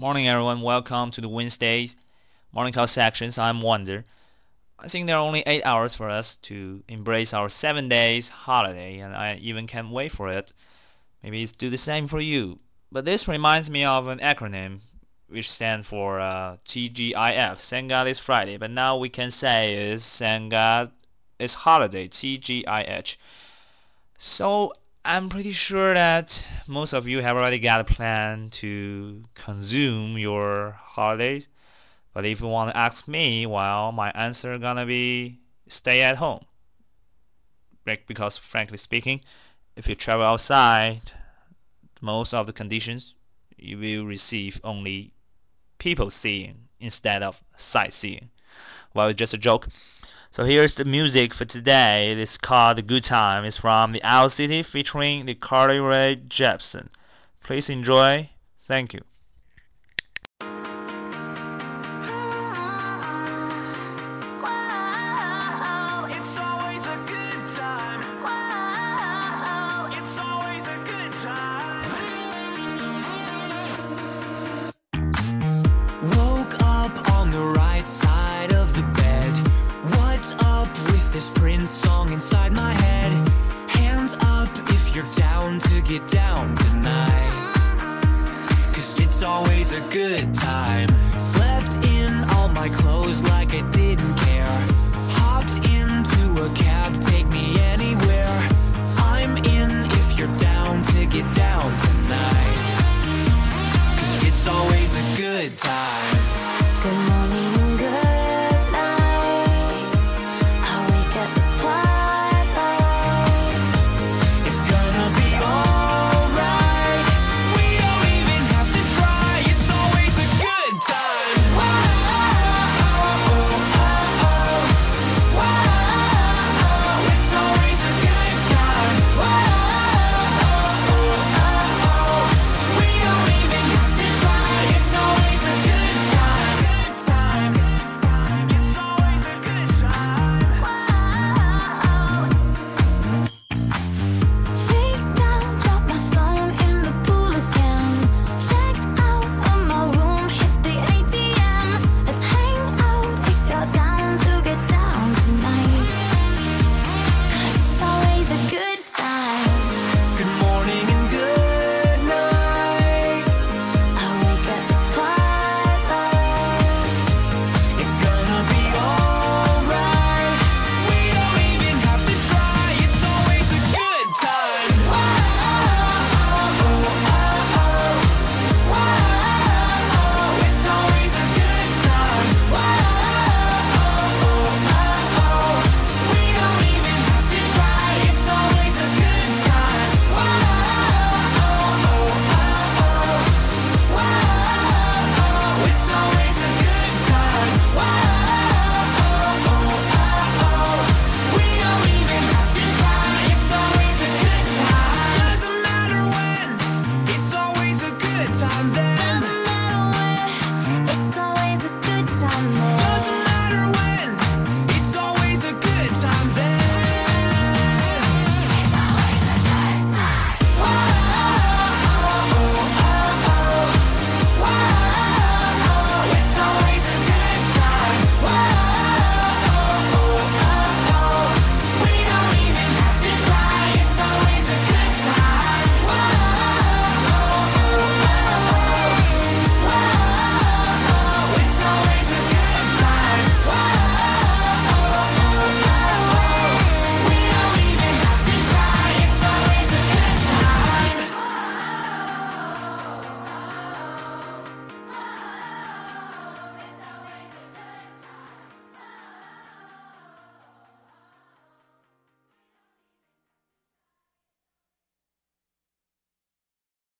Morning, everyone. Welcome to the Wednesday morning call sections. I'm Wonder. I think there are only eight hours for us to embrace our seven days holiday, and I even can't wait for it. Maybe it's do the same for you. But this reminds me of an acronym which stands for uh, TGIF. Thank God it's Friday, but now we can say is Thank God it's holiday. TGIH. So I'm pretty sure that most of you have already got a plan to consume your holidays. But if you want to ask me, well, my answer gonna be stay at home. Because frankly speaking, if you travel outside, most of the conditions you will receive only people seeing instead of sightseeing. Well, it's just a joke. So here's the music for today. It's called The Good Time. It's from the Owl City featuring the Carly Rae Jepsen. Please enjoy. Thank you. Get down tonight. Cause it's always a good time